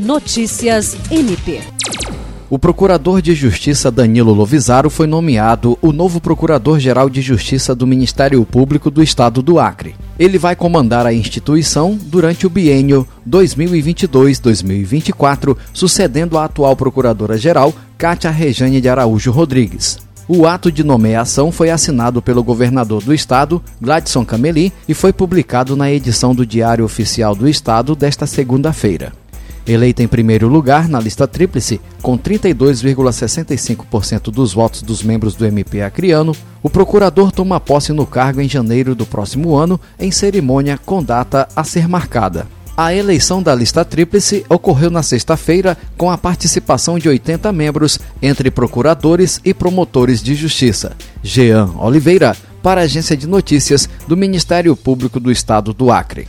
Notícias MP. O procurador de Justiça Danilo Lovisaro foi nomeado o novo Procurador-Geral de Justiça do Ministério Público do Estado do Acre. Ele vai comandar a instituição durante o biênio 2022-2024, sucedendo a atual Procuradora-Geral, Cátia Rejane de Araújo Rodrigues. O ato de nomeação foi assinado pelo governador do estado, Gladson Cameli, e foi publicado na edição do Diário Oficial do Estado desta segunda-feira. Eleita em primeiro lugar na lista tríplice, com 32,65% dos votos dos membros do MP acriano, o procurador toma posse no cargo em janeiro do próximo ano, em cerimônia com data a ser marcada. A eleição da lista tríplice ocorreu na sexta-feira com a participação de 80 membros, entre procuradores e promotores de justiça. Jean Oliveira, para a Agência de Notícias do Ministério Público do Estado do Acre.